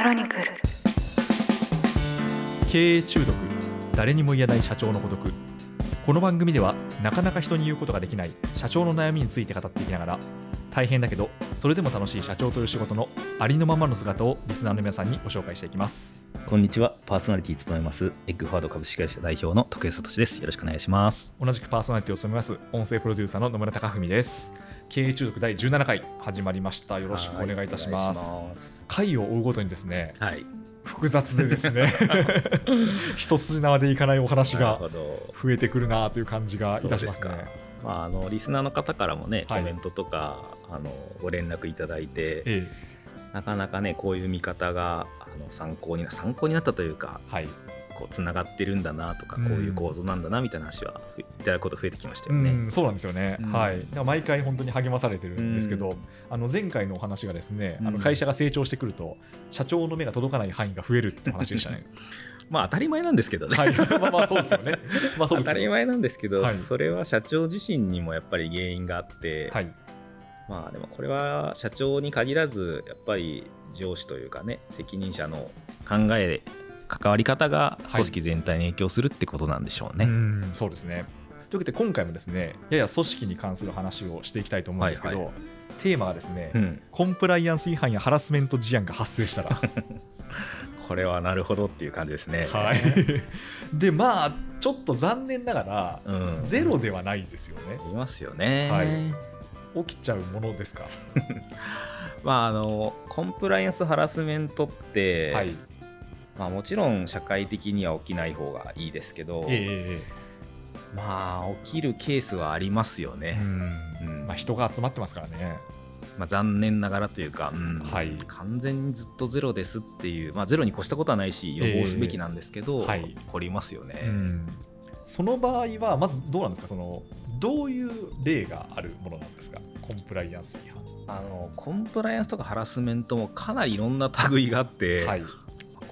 クロニクル経営中毒誰にも言えない社長の孤独この番組ではなかなか人に言うことができない社長の悩みについて語っていきながら大変だけどそれでも楽しい社長という仕事のありのままの姿をリスナーの皆さんにご紹介していきますこんにちは。パーソナリティ務めます、エッグファード株式会社代表の徳江聡です。よろしくお願いします。同じくパーソナリティを務めます音声プロデューサーの野村貴文です経営中毒第17回始まりました。よろしくお願いいたします。回を追うごとにですねはい。複雑でですね 一筋縄でいかないお話が。増えてくるなという感じがいたしますね。まあ、あのリスナーの方からもね、はい。コメントとかあのご連絡いただいて、えなかなかねこういう見方があの参考にな参考になったというかえはいこうつながってるんだなとか、うん。こういう構造なんだなみたいな話はいただくこと増えてきましたうよね。ん、そうなんですよね、うん。はい、毎回本当に励まされてるんですけど、うん。あの前回のお話がですね、あうん。の会社が成長してくると、社長の目が届かない範囲が増えるって話でしたね。まあ当たり前なんですけどね。はい、まあまあそうですよね。まあそうですけど当たり前なんですけど、はい。それは社長自身にもやっぱり原因があって、はい、まあでもこれは社長に限らずやっぱり上司というかね責任者の考え関わり方が組織全体に影響するってことなんでしょうね。うんそうですね。というわけで今回もですね、やや組織に関する話をしていきたいと思うんですけど、はいはテーマがですね、うん、コンプライアンス違反やハラスメント事案が発生したら。これはなるほどっていう感じですね。はい、で、まあ、ちょっと残念ながら、うん、ゼロではないですよね。いますよね。はい起きちゃうものですか？まああのコンプライアンスハラスメントって、はい。まあ、もちろん社会的には起きない方がいいですけど、ええええまあ起きるケースはありますようね。ん。うん。まあ、人が集まってますからね。まあ、残念ながらというか、うん。はい。完全にずっとゼロですっていう、まあ、ゼロに越したことはないし予防すべきなんですけど、ええはい。起こりますよね。うん。その場合は、まずどうなんですか？その、どういう例があるものなんですか、コンプライアンス違あのコンプライアンスとかハラスメントもかなりいろんな類があって、反。はい、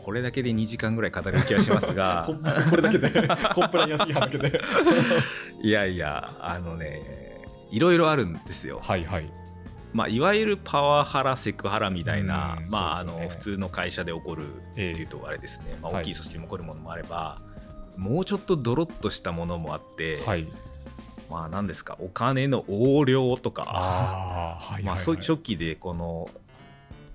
これだけで2時間ぐらい語れる気がしますが ここれだけで、コンプライアンス違反だけで。いやいやあのねいろいろあるんですよ。はいはい。まあ、いわゆるパワハラセクハラみたいなうん、まあ、あの普通の会社で起こるっていうとあれですね、まあ、はい大きい組織でも起こるものもあれば、もうちょっとドロッとしたものもあって、はい。まあ何ですかお金の横領とかああ、はいまあ、そういう初期でこの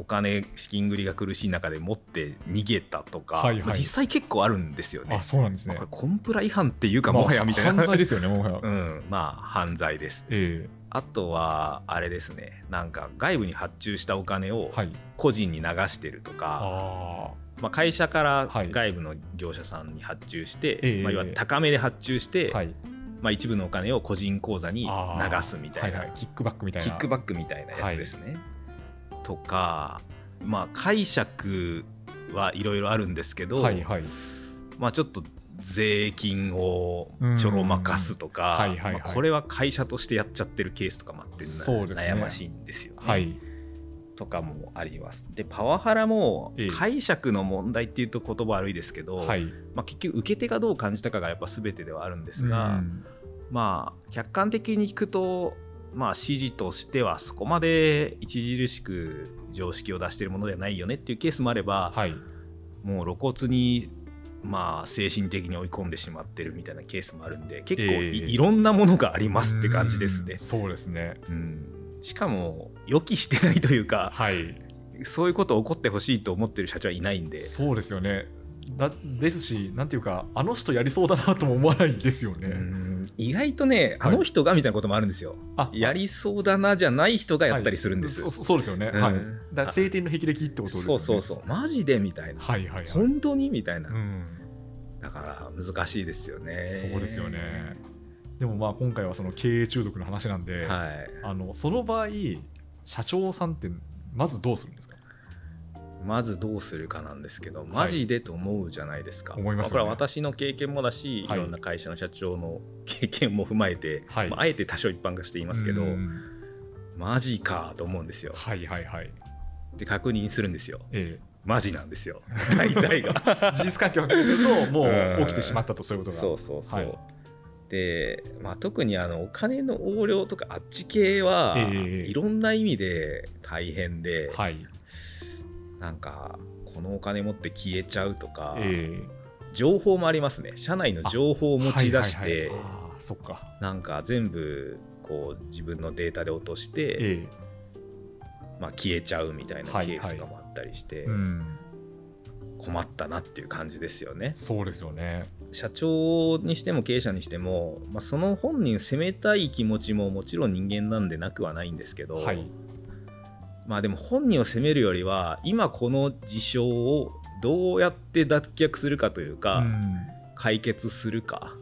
お金資金繰りが苦しい中で持って逃げたとか、はいはいまあ実際結構あるんですよねあ、。そうなんですねまあコンプラ違反っていうかまあもはやみたいな、犯罪ですよね、もはや。うん、まあ犯罪です。えあとはあれですねなんか外部に発注したお金をえはい。個人に流してるとか、あまあ、会社からはい外部の業者さんに発注して、ええまあ、いわゆる高めで発注して、あ、はい。まあ、一部のお金を個人口座に流あーすみたいな、はいはい。キックバックみたいな。キックバックみたいなやつですね。とか、まあ、解釈はいろいろあるんですけど、はいはい。まあ、ちょっと税金をちょろまかすとか、うんはいはいはいまあこれは会社としてやっちゃってるケースとかもあってね悩ましいんですよね。はい。とかもあります。でパワハラもええ解釈の問題っていうと言葉悪いですけど、はい。まあ、結局受け手がどう感じたかがやっぱ全てではあるんですが、うんまあ客観的に聞くと、まあ、指示としてはそこまで著しく常識を出しているものではないよねっていうケースもあれば、はい。もう露骨にまあ精神的に追い込んでしまってるみたいなケースもあるんで結構い,、ええいろんなものがありますって感じですねうん。そうですね。うんしかも予期してないというかはい。そういうこと起こってほしいと思ってる社長はいないんでそうですよね。だですし、なんていうか、あの人やりそうだなとも思わないですよね。うん意外とねはいあの人がみたいなこともあるんですよ。あやりそうだなじゃない人がやったりするんです。はいそそうですよね。うんはい。だ晴天の霹靂ってことですよね。そうそうそうマジでみたいな、はいはいはい。本当にみたいな、うん。だから難しいですよね。そうですよね。でもまあ今回はその経営中毒の話なんで、はい。あのその場合、社長さんってまずどうするんですか？まずどうするかなんですけど、マジでと思うじゃないですか。思いまあこれは私の経験もだし、はいいろんな会社の社長の経験も踏まえて、はいまあ、あえて多少一般化して言いますけど、うんマジかと思うんですよ。はいはいはい。で、確認するんですよ。えマジなんですよ。大体が。え、事実関係を確認すると、もう起きてしまったと、そういうことが。そうそうそう。はいで、まあ、特にあのお金の横領とかあっち系は、ええいろんな意味で大変で、はい。なんかこのお金持って消えちゃうとか、え情報もありますね。社内の情報を持ち出しはいはいてそっか。なんか全部こう自分のデータで落として、えまあ、消えちゃうみたいなケはいースとかもあったりして、えうん。困ったなっていう感じですよね。そうですよね。社長にしても経営者にしても、まあ、その本人責めたい気持ちももちろん人間なんでなくはないんですけど、はいまあでも本人を責めるよりは今この事象をどうやって脱却するかというか、うん。解決するか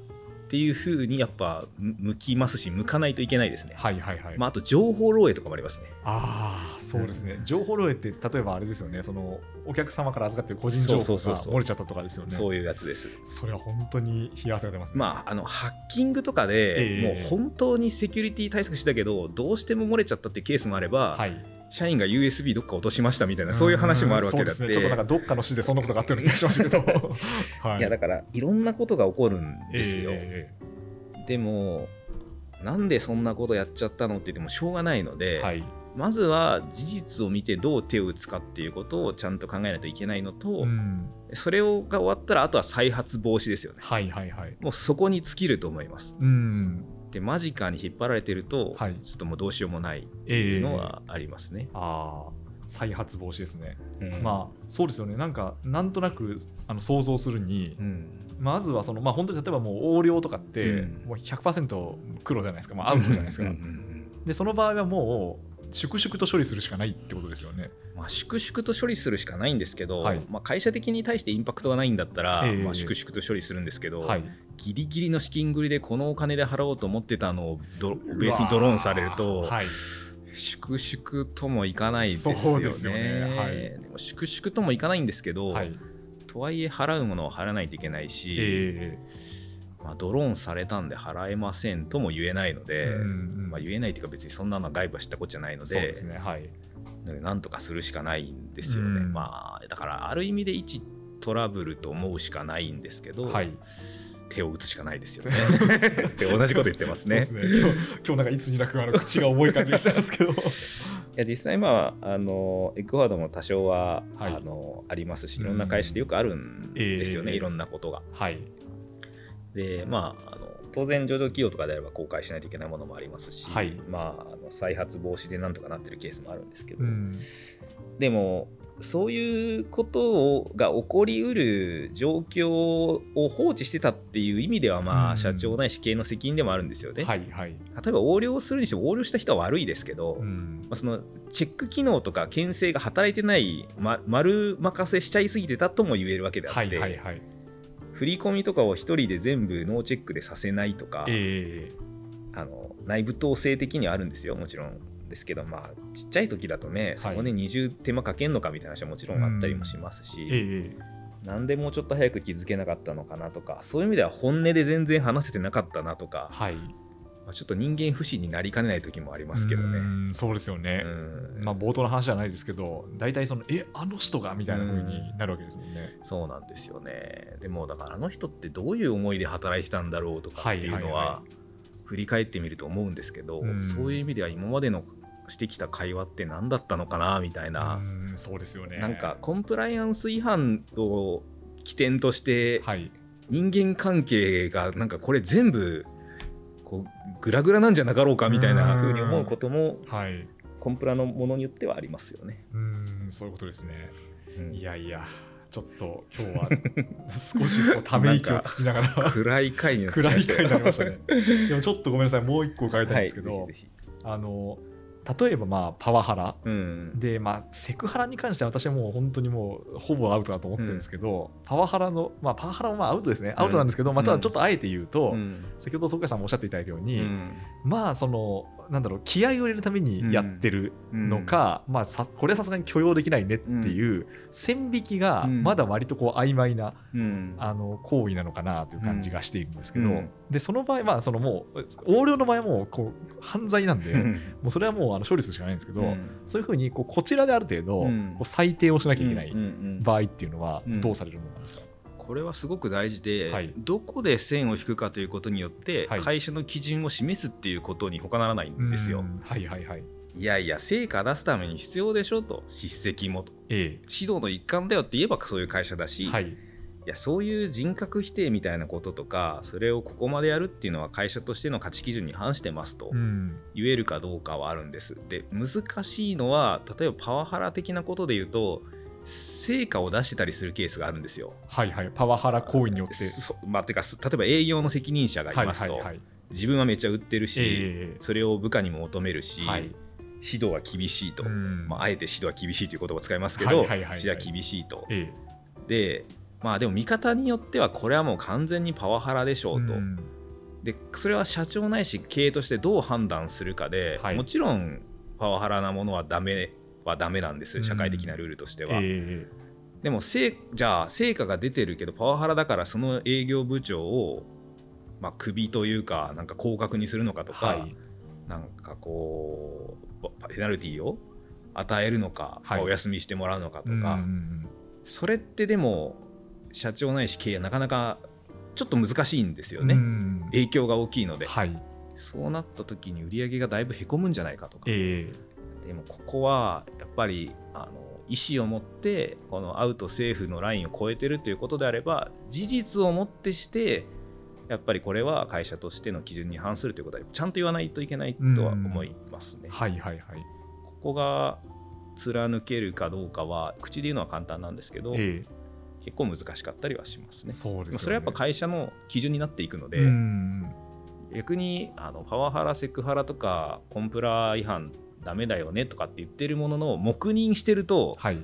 っていうふうにやっぱむ向きますし向かないといけないですね。はいはいはい、まあ、あと情報漏洩とかもありますね。ああそうですね、情報漏洩って例えばあれですよね。そのお客様から預かってる個人情報が漏れちゃったとかですよね。そういうやつです。それは本当に冷や汗が出ますね。まあ、あのハッキングとかで、ええ。もう本当にセキュリティ対策したけどどうしても漏れちゃったっていうケースもあれば、はい社員が USB どっか落としましたみたいなそういう話もあるわけだって。ね。ちょっとなんかどっかの市でそんなことがあったような気がしましたけど。はい。いやだからいろんなことが起こるんですよ、えでもなんでそんなことやっちゃったのって言ってもしょうがないのえで、はい。まずは事実を見てどう手を打つかっていうことをちゃんと考えないといけないのと、うん。それをが終わったらあとは再発防止ですよね。はいはいはい。もうそこに尽きると思います。うんで間近に引っ張られてると、はい。ちょっともうどうしようもないってええいうのはありますね、ああ再発防止ですね、うん。まあそうですよね。なんかなんとなくあの想像するに、うん。まずはその、まあ、本当に例えばもう横領とかって、うん。もう100%黒じゃないですか、まあ、アウトじゃないですか、うんうんうん。でその場合はもう粛々と処理するしかないってことですよね。まあ、粛々と処理するしかないんですけど、はい。まあ、会社的に対してインパクトがないんだったら、ええ。まあ、粛々と処理するんですけど、はい。ギリギリの資金繰りでこのお金で払おうと思ってたのをドベースにドローンされると、はい。粛々ともいかないですよね。そうですよね。はい。でも粛々ともいかないんですけど、はい。とはいえ払うものは払わないといけないし、えまあ、ドローンされたんで払えませんとも言えないのえで、うんうんまあ、言えないというか別にそんなのは外部は知ったことじゃないのそうでですねはい。なんとかするしかないんですよね。うん。まあだからある意味で一トラブルと思うしかないんですけど、はい。手を打つしかないですよね。同じこと言ってますね。ね。今日今日なんかいつになくあの口が重い感じがしますけど。いや実際まああのエクワードも多少は、はい。あのありますしいろんな会社でよくあるんですよね、ええ。いろんなことが。はいでまああの当然上場企業とかであれば公開しないといけないものもありますし、はい。まああの再発防止でなんとかなってるケースもあるんですけど、うん。でもそういうことをが起こりうる状況を放置してたっていう意味ではまあ、うん。社長ないし経営の責任でもあるんですよね。はいはい。例えば横領するにしても横領した人は悪いですけど、うん。まあ、そのチェック機能とか牽制が働いてない、ま、丸任せしちゃいすぎてたとも言えるわけであって、はいはいはい振り込みとかを一人で全部ノーチェックでさせないとか、ええ。あの内部統制的にはあるんですよもちろん。ですけどまあちっちゃい時だとねそこで二重手間かけんのかみたいな話はもちろんあったりもしますし、ええなんでもうちょっと早く気づけなかったのかなとかそういう意味では本音で全然話せてなかったなとか、はいまあちょっと人間不信になりかねない時もありますけどね。うんそうですようね、ん。まあ冒頭の話じゃないですけど大体そのえあの人がみたいな風になるわけですもんね、そうなんですよね。でもだからあの人ってどういう思いで働いてたんだろうとかっていうのは振り返ってみると思うんですけど、うん。そういう意味では今までのしてきた会話って何だったのかなみたいな、うんそうですよね。なんかコンプライアンス違反を起点としてはい。人間関係がなんかこれ全部こうグラグラなんじゃなかろうかみたいな風に思うこともはい。コンプラのものによってはありますよね。うんそういうことですね。うん。いやいやちょっと今日は少しため息をつきながら。暗い回になりましたね。でもちょっとごめんなさいもう一個伺いたいんですけど、はいぜひぜあの例えばまあパワハラひうん。でまあセクハラに関しては私はもう本当にもうほぼアウトだと思ってるんですけど、パワハラのまあパワハラもまあアウトですね。アウトなんですけど、うんまあただちょっとあえて言うと、うん。先ほど徳谷さんもおっしゃっていただいたように、うん。まあそのなんだろう気合を入れるためにやってるのか、まあさこれはさすがに許容できないねっていう線引きがうん。まだ割とこう曖昧なうん。あの行為なのかなという感じがしているんですけど、うん。でその場合まあそのもう横領の場合はもうこう犯罪なんで、もうそれはもうあの処理するしかないんですけど、そういうふうにこうこちらである程度、うん。こう裁定をしなきゃいけないうんうんうん。場合っていうのはうん。どうされるものなんですか、これはすごく大事で、はい。どこで線を引くかということによって、はい。会社の基準を示すっていうことに他ならないんですよ。う。ん。はいはいはい。いやいや成果出すために必要でしょと。叱責もと。え指導の一環だよって言えばそういう会社だし、えはい。いやそういう人格否定みたいなこととかそれをここまでやるっていうのは会社としての価値基準に反してますとうん。言えるかどうかはあるんです。で難しいのは例えばパワハラ的なことで言うと成果を出してたりするケースがあるんですよ。はいはい。パワハラ行為によって。そまあ、てかす例えば営業の責任者がいますと、はいはいはい。自分はめっちゃ売ってるし、えそれを部下にも求めるし、えはい。指導は厳しいと、うん。まあ、あえて指導は厳しいという言葉を使いますけど、はいはいはいはい。指導は厳しいと。えでまあでも見方によってはこれはもう完全にパワハラでしえょうと、ん。でそれは社長ないし経営としてどう判断するかで、はい。もちろんパワハラなものはダメはダメなんですうん。社会的なルールとしては、えでも成じゃあ成果が出てるけどパワハラだからその営業部長をまあクビというかなんか降格にするのかとか、えはい。なんかこうペナルティーを与えるのか、はい。お休みしてもらうのかとか、うんうんそれってでも社長ないし経営はなかなかちょっと難しいんですようんね、うん。影響が大きいので、はい。そうなった時に売り上げがだいぶへこむんじゃないかとか、ええでもここはやっぱりあの意思を持ってこのアウトセーフのラインを超えてるということであれば事実をもってしてやっぱりこれは会社としての基準に反するということはちゃんと言わないといけないとは思いますね。はいはいはい。ここが貫けるかどうかは口で言うのは簡単なんですけど、え結構難しかったりはしますね。えそうですよね。それはやっぱ会社の基準になっていくので、うん。逆にあのパワハラセクハラとかコンプラ違反ダメだよねとかって言ってるものの黙認してると、はい。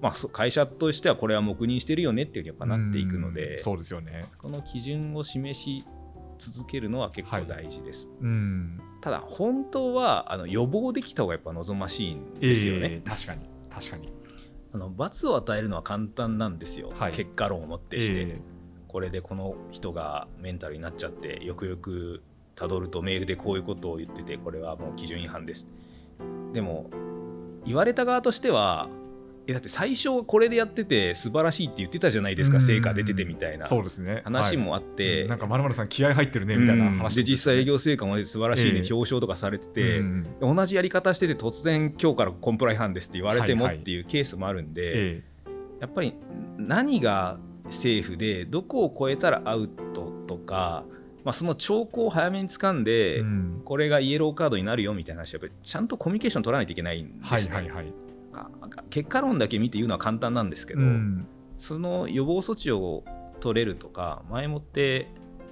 まあ、そ会社としてはこれは黙認してるよねっていうふうにやっぱなっていくのうんでそうですよね。この基準を示し続けるのは結構大事です、うん。ただ本当はあの予防できた方がやっぱ望ましいんですよね、ええ確かに。確かに。あの罰を与えるのは簡単なんですよ、はい。結果論をもってして、えこれでこの人がメンタルになっちゃってよくよくたどるとメールでこういうことを言っててこれはもう基準違反ですでも言われた側としてはえだって最初はこれでやってて素晴らしいって言ってたじゃないですうん。か成果出ててみたいな。そうですね。話もあっはい。て、なんかまるまるさん気合入ってるねみたいなうん。話で実際営業成果も素晴らしいね、ええ。表彰とかされてて、うん同じやり方してて突然今日からコンプラ違反ですって言われてもはいはい。っていうケースもあるんで、え。やっぱり何がセーフでどこを超えたらアウトとか、まあ、その兆候を早めに掴んえで、うんこれがイエローカードになるよみたいな話やっぱりちゃんとコミュニケーション取らないといけないんですね。はいはいはいあ結果論だけ見て言うのは簡単なんですけど、うんその予防措置を取れるとか前もって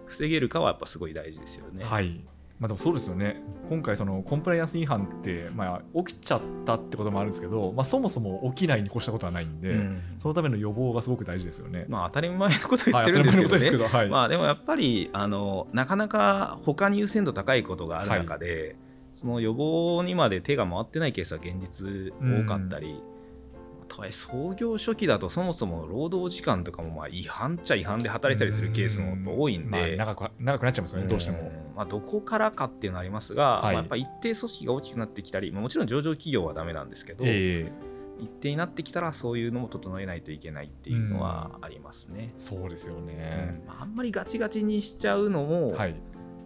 防げるかはやっぱすごい大事ですよね。はいまあでもそうですよね。今回そのコンプライアンス違反ってまあ起きちゃったってこともあるんですけどまあそもそも起きないに越したことはないんで、うん。そのための予防がすごく大事ですよね。まあ当たり前のこと言はいってるんですけどね。当たり前のことですけどはい。まあでもやっぱりあのなかなか他に優先度高いことがある中で、その予防にまで手が回ってないケースは現実多かったり、とはいえ創業初期だとそもそも労働時間とかもまあ違反っちゃ違反で働いたりするケースも多いんまあで、長く長くなっちゃいますよね。どうしても。んまあ、どこからかっていうのはありますが、はい。まあやっぱ一定組織が大きくなってきたり、まあもちろん上場企業はダメなんですけど、ええ。一定になってきたらそういうのも整えないといけないっていうのはありますね。そうですようねん。まああんまりガチガチにしちゃうのも、はい。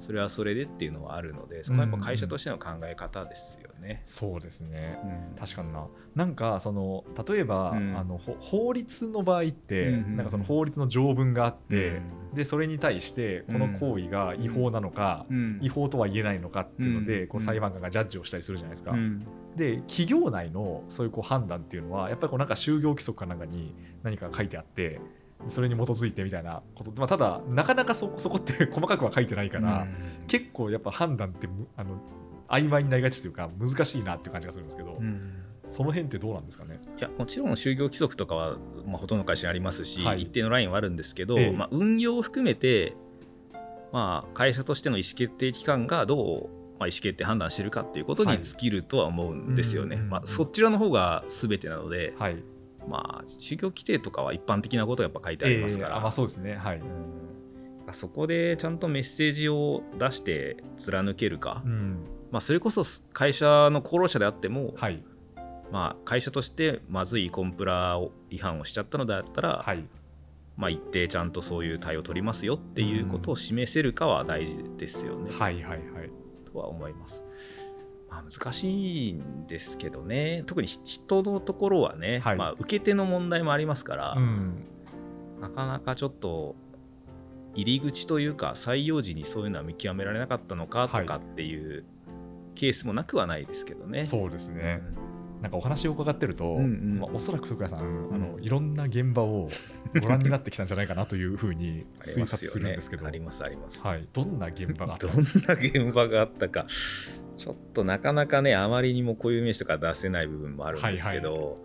それはそれでっていうのはあるのでそこはやっぱ会社としての考え方ですよね。そうですね。うん。確かにな。なんかその例えば、うん。あのほ法律の場合って、うんうんなんかその法律の条文があって、うん。でそれに対してこの行為が違法なのか、うん。違法とは言えないのかっていうので、うん。こう裁判官がジャッジをしたりするじゃないですか。うん。で企業内のそういうこう判断っていうのはやっぱりこうなんか就業規則かなんかに何か書いてあってそれに基づいてみたいなこと、まあ、ただなかなかそそこって 細かくは書いてないから、結構やっぱ判断ってむあの曖昧になりがちというか難しいなっていう感じがするんですけど、うん。その辺ってどうなんですかね？いやもちろん就業規則とかは、まあ、ほとんど会社にありますし、はい。一定のラインはあるんですけど、ええ。まあ、運用を含めて、まあ、会社としての意思決定機関がどう、まあ、意思決定判断してるかっていうことに尽きるとは思うんですよね。はいうんまあ、そちらの方が全てなので、はい。まあ、就業規定とかは一般的なことがやっぱ書いてありますから、えーあまあそうですね。はい、うん。そこでちゃんとメッセージを出して貫けるか、うんまあ、それこそ会社の功労者であっても、はい。まあ、会社としてまずいコンプラを違反をしちゃったのであったら、はい。まあ、一定ちゃんとそういう対応を取りますよっていうことを示せるかは大事ですよね、はいはいはい。とは思います。まあ、難しいんですけどね。特に人のところはね、はい。まあ、受け手の問題もありますから、うん。なかなかちょっと入り口というか採用時にそういうのは見極められなかったのかとかっていうケースもなくはないですけどね。そうですね、なんかお話を伺ってると、うんうん。まあ、おそらく徳谷さん、あのうんいろんな現場をご覧になってきたんじゃないかなというふうに推察まするんですけど、ありますあります。はい、どんな現場があったどんな現場があったか。ちょっとなかなかねあまりにもこういう名詞とか出せない部分もあるんですけど、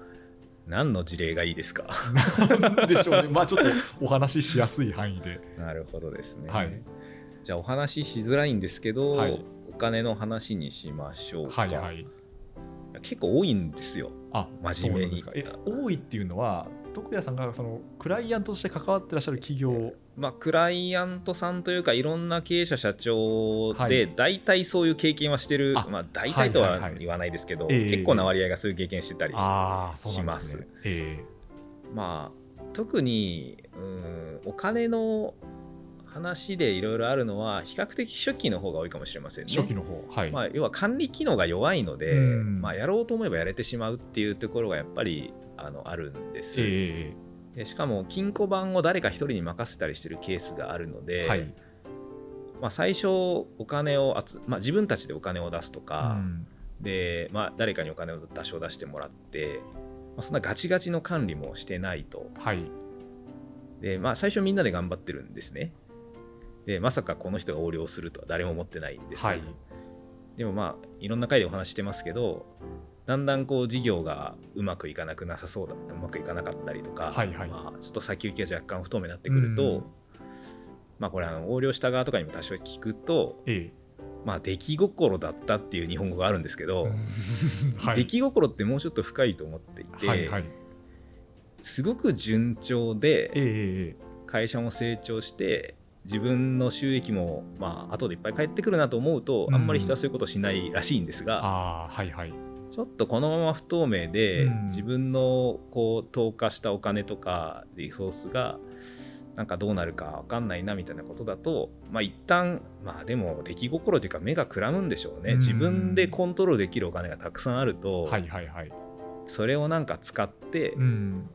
何の事例がいいですか？でしょうね、まあちょっとお話ししやすい範囲で。なるほどですね。はい。じゃあお話ししづらいんですけど、はい。お金の話にしましょうか。はいはい。結構多いんですよ。あ真面目に。多いっていうのは、徳谷さんがそのクライアントとして関わってらっしゃる企業、まあ、クライアントさんというかいろんな経営者社長はい。で大体そういう経験はしてる、あまあ、大体とは言わないですけど、ええ。結構な割合がそういう経験してたりしてああ、そうなんですしね。えまあ特にうんお金の話でいろいろあるのは比較的初期の方が多いかもしれませんね。え初期の方、はい。まあ、要は管理機能が弱いので、うんまあ、やろうと思えばやれてしまうっていうところがやっぱりあのあるんです、えでしかも金庫番を誰か一人に任せたりしてるケースがあるのえで、はい。まあ、最初お金を集、まあ、自分たちでお金を出すとうか、んで、まあ、誰かにお金を出しを出してもらって、まあ、そんなガチガチの管理もしてないとはい。で、まあ、最初みんなで頑張ってるんですねでまさかこの人が横領するとは誰も思ってないんです、はい。でもまあいろんな回でお話ししてますけどだんだんこう事業がうまくいかなくなさそうだうまくいかなかったりとか、はいはいまあ、ちょっと先行きが若干不透明になってくると、うんまあこれあの横領した側とかにも多少聞くとえまあ出来心だったっていう日本語があるんですけえど、はい。出来心ってもうちょっと深いと思っていて、はいはい。すごく順調でえええ会社も成長して自分の収益もまあ後でいっぱい返ってくるなと思うと、うんあんまり人はそういうことしないらしいんですが、ああ、はいはい。ちょっとこのまま不透明で、うん自分のこう投下したお金とかリソースがなんかどうなるか分かんないなみたいなことだとまあ一旦まあでも出来心というか目がくらむんでしょうね、うん自分でコントロールできるお金がたくさんあると、はいはいはい。それをなんか使って、うん。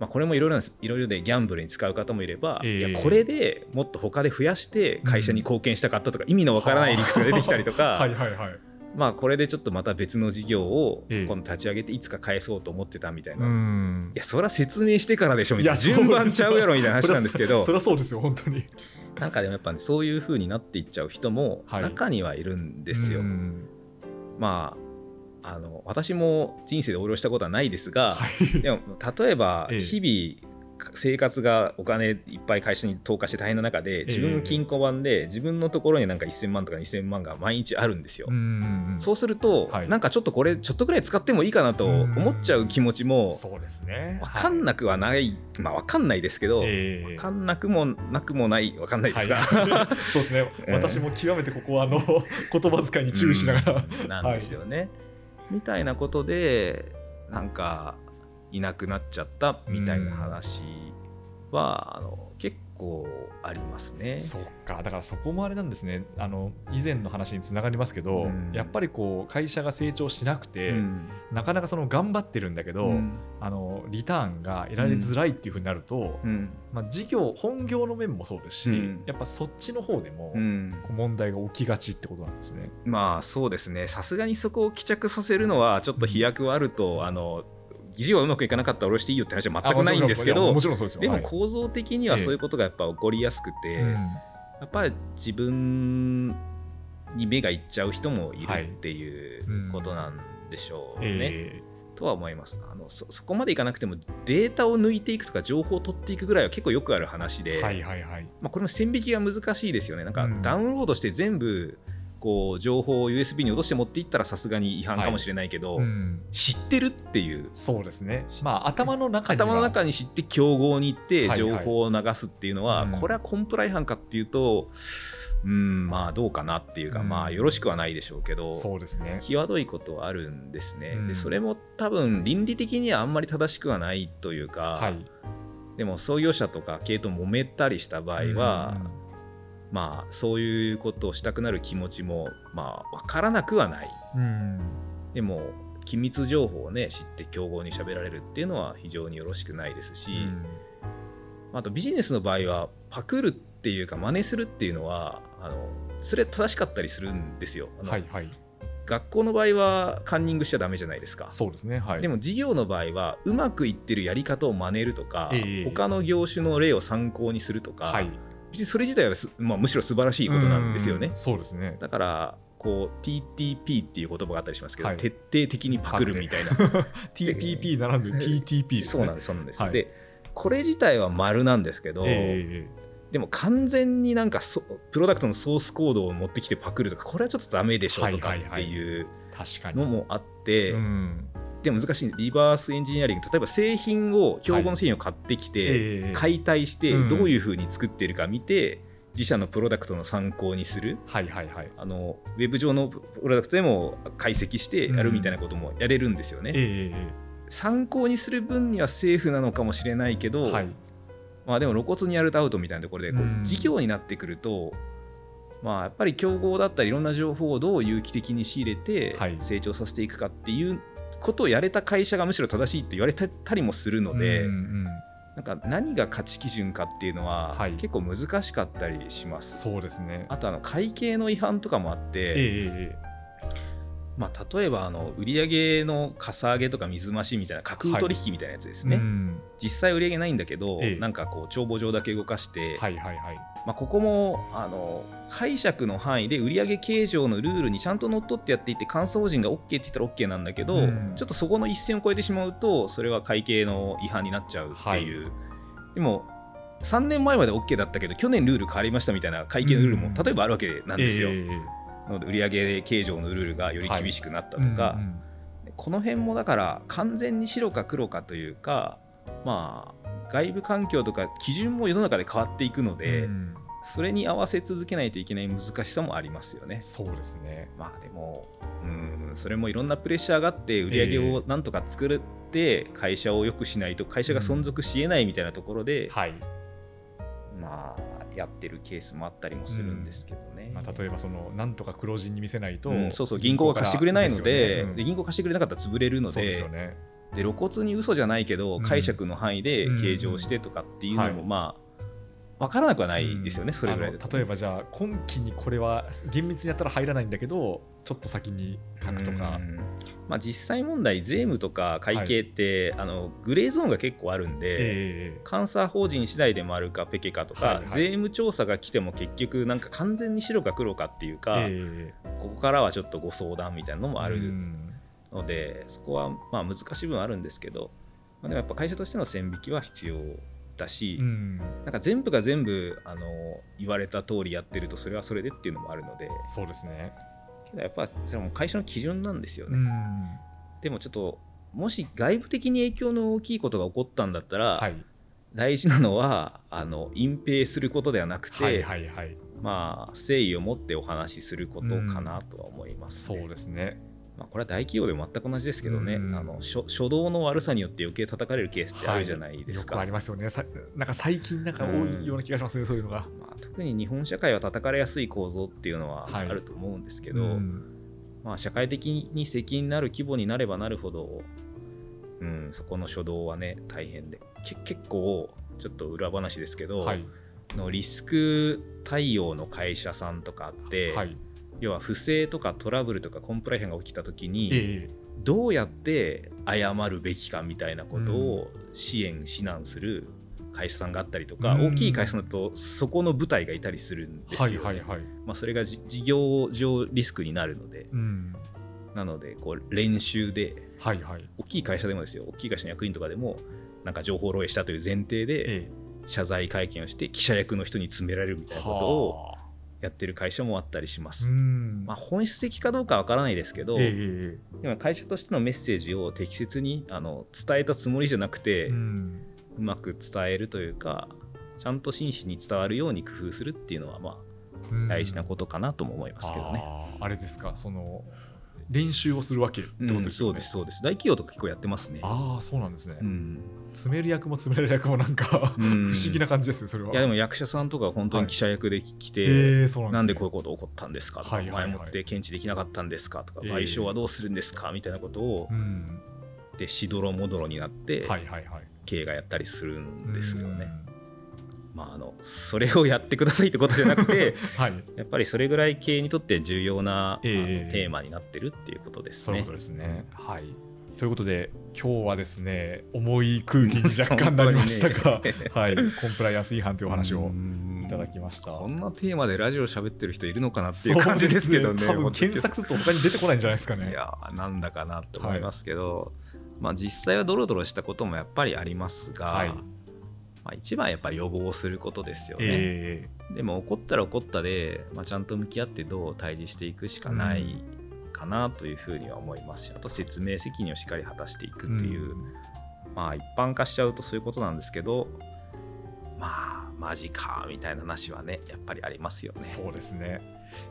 まあ、これもいろいろなんです。いろいろでギャンブルに使う方もいれば、ええ。いやこれでもっと他で増やして会社に貢献したかったとか、意味のわからない理屈が出てきたりとか、はいはいはい。まあこれでちょっとまた別の事業をええ。今度立ち上げていつか返そうと思ってたみたいな、ういん。やそれは説明してからでしょみたいな。順番ちゃうやろみたいな話なんですけどそりゃそうですよ、本当に。なんかでもやっぱねそういう風になっていっちゃう人もはい。中にはいるんですよ。うん。まああの私も人生で横領したことはないですが、はい。でも例えばええ。日々生活がお金いっぱい会社に投下して大変な中で自分の金庫番で自分のところになんか1000万とか2000万が毎日あるんですよ。うんそうすると、はい。なんかちょっとこれちょっとぐらい使ってもいいかなと思っちゃう気持ちもそうですね。分かんなくはない、まあ分かんないですけど、ええ。分かんなくもなくもない分かんないですが、はい、そうですね、え え私も極めてここはあの言葉遣いに注意しながら、うん。なんですよね。みたいなことでなんかいなくなっちゃったみたいな話は、あの構ありますね。そっかだからそこもあれなんですね。あの以前の話につながりますけど、うん。やっぱりこう会社が成長しなくて、うん。なかなかその頑張ってるんだけど、うん。あのリターンが得られづらいっていうふうになると、うん。まあ、事業本業の面もそうですし、うん。やっぱそっちの方でも、うん。こう問題が起きがちってことなんですね。まあそうですね。さすがにそこを帰着させるのはちょっと飛躍はあると、あの事業がうまくいかなかったら下ろしていいよって話は全くないんですけあどもちろんそうですよ。でもはい。構造的にはそういうことがやっぱ起こりやすくて、うんやっぱり自分に目がいっちゃう人もいるはいっていううんことなんでしょうね。えとは思います。あのそそこまでいかなくてもデータを抜いていくとか情報を取っていくぐらいは結構よくある話で、ーはいはいはい。まあ、これも線引きが難しいですよね。なんかうん。ダウンロードして全部こう情報を USB に落として持っていったらさすがに違反かもしれないけど、うん。知ってるっていう。そうですね。まあ頭の中には。頭の中に知って競合に行ってはいはい。情報を流すっていうのは、うん。これはコンプラ違反かっていうとうんまあどうかなっていうか、うん。まあよろしくはないでしょうけどそうですね。際どいことはあるんですね、うん。でそれも多分倫理的にはあんまり正しくはないというか、はい。でも創業者とか経営と揉めたりした場合は、まあそういうことをしたくなる気持ちもまあ分からなくはない。うん。でも機密情報をね知って競合に喋られるっていうのは非常によろしくないですし、うん。あとビジネスの場合はパクるっていうか真似するっていうのはあのそれ正しかったりするんですよ。はいはい。学校の場合はカンニングしちゃダメじゃないですか。そうですねはい。でも事業の場合はうまくいってるやり方を真似るとか、ええ。他の業種の例を参考にするとか、はい別にそれ自体はす、まあ、むしろ素晴らしいことなんですよね。うん。そうですね。だからこう TTP っていう言葉があったりしますけど、はい。徹底的にパクるみたいな。TPP 並んで TTP ですね。そうなんですそうなんです、はい。でこれ自体は丸なんですけど、えでも完全になんかそプロダクトのソースコードを持ってきてパクるとかこれはちょっとダメでしょとかはいはいはいってい。うえ確かに。のもあって、うんでも難しいリバースエンジニアリング例えば製品を競合の製品を買ってきて、ええ解体してうんどういうふうに作ってるか見て、自社のプロダクトの参考にする。はいはいはい。あのウェブ上のプロダクトでも解析してやるみたいなこともやれるんですよね。ええ。参考にする分にはセーフなのかもしれないけど、はい。まあ、でも露骨にやるとアウトみたいなところでこううん。事業になってくると、まあ、やっぱり競合だったりいろんな情報をどう有機的に仕入れてはい。成長させていくかっていうことをやれた会社がむしろ正しいって言われたりもするので、うんうんなんか何が価値基準かっていうのははい。結構難しかったりします。そうですね。あとあの会計の違反とかもあって、えええまあ、例えばあの売上のかさ上げとか水増しみたいな架空取引みたいなやつですね、えうん。実際売上ないんだけど、ええ。なんかこう帳簿上だけ動かして、はいはいはい。まあ、ここもあの解釈の範囲で売上計上のルールにちゃんと乗っ取ってやっていて監査法人が OK って言ったら OK なんだけど、うん。ちょっとそこの一線を越えてしまうとそれは会計の違反になっちゃうっていう、でも3年前まで OK だったけど去年ルール変わりましたみたいな会計のルールもうん。例えばあるわけなんですよ。ええなので売上計上のルールがより厳しくなったとか、うんうんこの辺もだから完全に白か黒かというかまあ外部環境とか基準も世の中で変わっていくので、うん。それに合わせ続けないといけない難しさもありますよね。そうですね。まあでもうんそれもいろんなプレッシャーがあって売り上げをなんとか作って会社を良くしないと会社が存続しえないみたいなところで、はい、まあやってるケースもあったりもするんですけどね。まあ、例えばそのなんとか黒字に見せないと、うんそうそう銀行が貸してくれないのでね。銀行貸してくれなかったら潰れるのでですよね。で露骨に嘘じゃないけどうん。解釈の範囲で計上してとかっていうのもまあ分からなくはないですよね、それぐらいだと。あの例えばじゃあ今期にこれは厳密にやったら入らないんだけどちょっと先に書くとか。うん。まあ、実際問題税務とか会計って、あのグレーゾーンが結構あるんで、え監査法人次第でもあるかペケかとか、はいはい。税務調査が来ても結局なんか完全に白か黒かっていうえか、えここからはちょっとご相談みたいなのもあうるん。ので、そこはまあ難しい部分あるんですけど、まあ、でもやっぱ会社としての線引きは必要だし、うん。なんか全部が全部あの言われた通りやってるとそれはそれでっていうのもあるので。そうですね。けどやっぱそれも会社の基準なんですよね。うん。でもちょっともし外部的に影響の大きいことが起こったんだったら、はい。大事なのはあの隠蔽することではなくて、はいはいはい。まあ、誠意を持ってお話しすることかなとは思います、ね。そうですねまあ、これは大企業でも全く同じですけどね、うんあの初初動の悪さによって余計叩かれるケースってあるじゃないですか。はい。よくありますよね。さなんか最近なんか多いような気がしますね、そういうのが。まあ、特に日本社会は叩かれやすい構造っていうのはあはい。ると思うんですけど、うん。まあ、社会的に責任のある規模になればなるほど、うん、そこの初動はね大変で。け結構ちょっと裏話ですけど、はい。のリスク対応の会社さんとかあって、はい要は不正とかトラブルとかコンプライアンスが起きた時に、ええ。どうやって謝るべきかみたいなことを支援指南する会社さんがあったりとか、うん。大きい会社だとそこの部隊がいたりするんですよ、ねはいはいはい。まあ、それがじ事業上リスクになるので。うん。なのでこう練習ではいはい。大きい会社でもですよ大きい会社の役員とかでもなんか情報漏洩したという前提でえ謝罪会見をして記者役の人に詰められるみたいえなことをはあやってる会社もあったりします。うん。まあ、本質的かどうかわからないですけど、えええでも会社としてのメッセージを適切にあの伝えたつもりじゃなくて、えうん。うまく伝えるというかちゃんと真摯に伝わるように工夫するっていうのは、まうん。あ、大事なことかなとも思いますけどね。あーあれですか？その練習をするわけってことうんですよね、そうですそうです。大企業とか結構やってますね。ああそうなんですね、うん詰める役も詰められる役もなんか、うん。不思議な感じですよそれは。いやでも役者さんとか本当に記者役で来て、えーそうなんですね。なんでこういうこと起こったんですかとか、はいはいはい。前もって検知できなかったんですかとか、えー。賠償はどうするんですかみたいなことを、うん。でしどろもどろになって、はいはいはい。経営がやったりするんですよね。うん。まあ、あのそれをやってくださいってことじゃなくて はい。やっぱりそれぐらい経営にとって重要な、ええあのテーマになってるっていうことですね。そういうこと。ですね。はい。ということで、今日はですね、重い空気に若干なりましたが、はい、コンプライアンス違反というお話をうんいただきました。こんなテーマでラジオ喋ってる人いるのかなっていう感じですけどね。そうです多分検索すると他に出てこないんじゃないですかね。いやなんだかなと思いますけど、まあ実際はドロドロしたこともやっぱりありますが、はいまあ、一番やっぱり予防することですよね。えでも怒ったら怒ったで、まあ、ちゃんと向き合ってどう対峙していくしかないかなというふうには思いますし、あと説明責任をしっかり果たしていくーっていう、んまあ一般化しちゃうとそういうことなんですけどまあマジかみたいな話はねやっぱりありますよね。そうですね。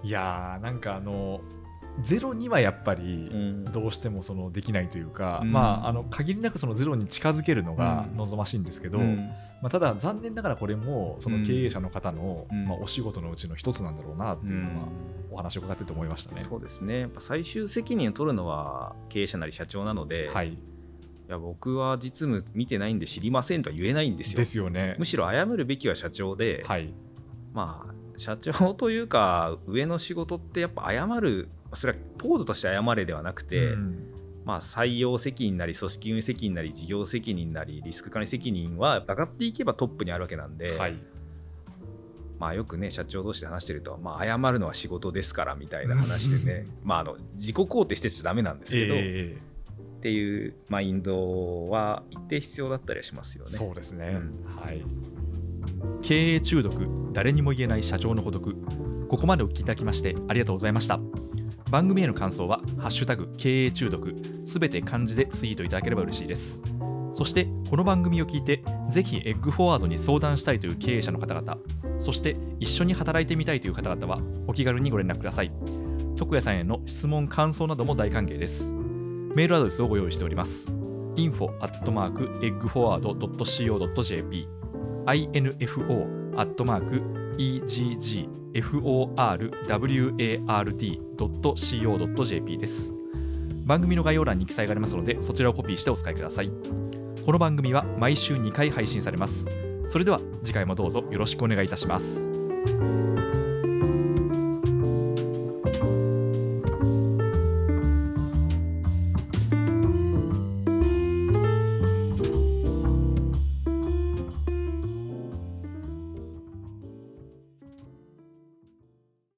いやー、なんかあの、ゼロにはやっぱり、うん。どうしてもそのできないというか、うん。まあ、あの限りなくそのゼロに近づけるのがうん。望ましいんですけど、うん。まあ、ただ残念ながらこれもその経営者の方の、うん。まあ、お仕事のうちの一つなんだろうなっていうのはお話を伺ってて思いましたね。そうですね。やっぱ最終責任を取るのは経営者なり社長なので、、はい。い、や僕は実務見てないんで知りませんとは言えないんですよ。ですよね。む。しろ謝るべきは社長で、はい、まあ社長というか上の仕事ってやっぱ謝るそれはポーズとして謝れではなくて、うんまあ、採用責任なり組織運営責任なり事業責任なりリスク管理責任は上がっていけばトップにあるわけなんで、はい、まあ、よくね社長同士で話してると、まあ、謝るのは仕事ですからみたいな話でね まああの自己肯定してちゃダメなんですけど、えっていうマインドは一定必要だったりはしますよーね。そうですね、うんはい。経営中毒、誰にも言えない社長の孤独。ここまでお聞きいただきましてありがとうございました。番組への感想は、ハッシュタグ経営中毒、すべて漢字でツイートいただければ嬉しいです。そして、この番組を聞いて、ぜひエッグフォワードに相談したいという経営者の方々、そして一緒に働いてみたいという方々は、お気軽にご連絡ください。徳谷さんへの質問、感想なども大歓迎です。メールアドレスをご用意しております。info at mark eggforward.co.jp info at mark eggforward.co.jp です。番組の概要欄に記載がありますので、そちらをコピーしてお使いください。この番組は毎週2回配信されます。それでは次回もどうぞよろしくお願いいたします。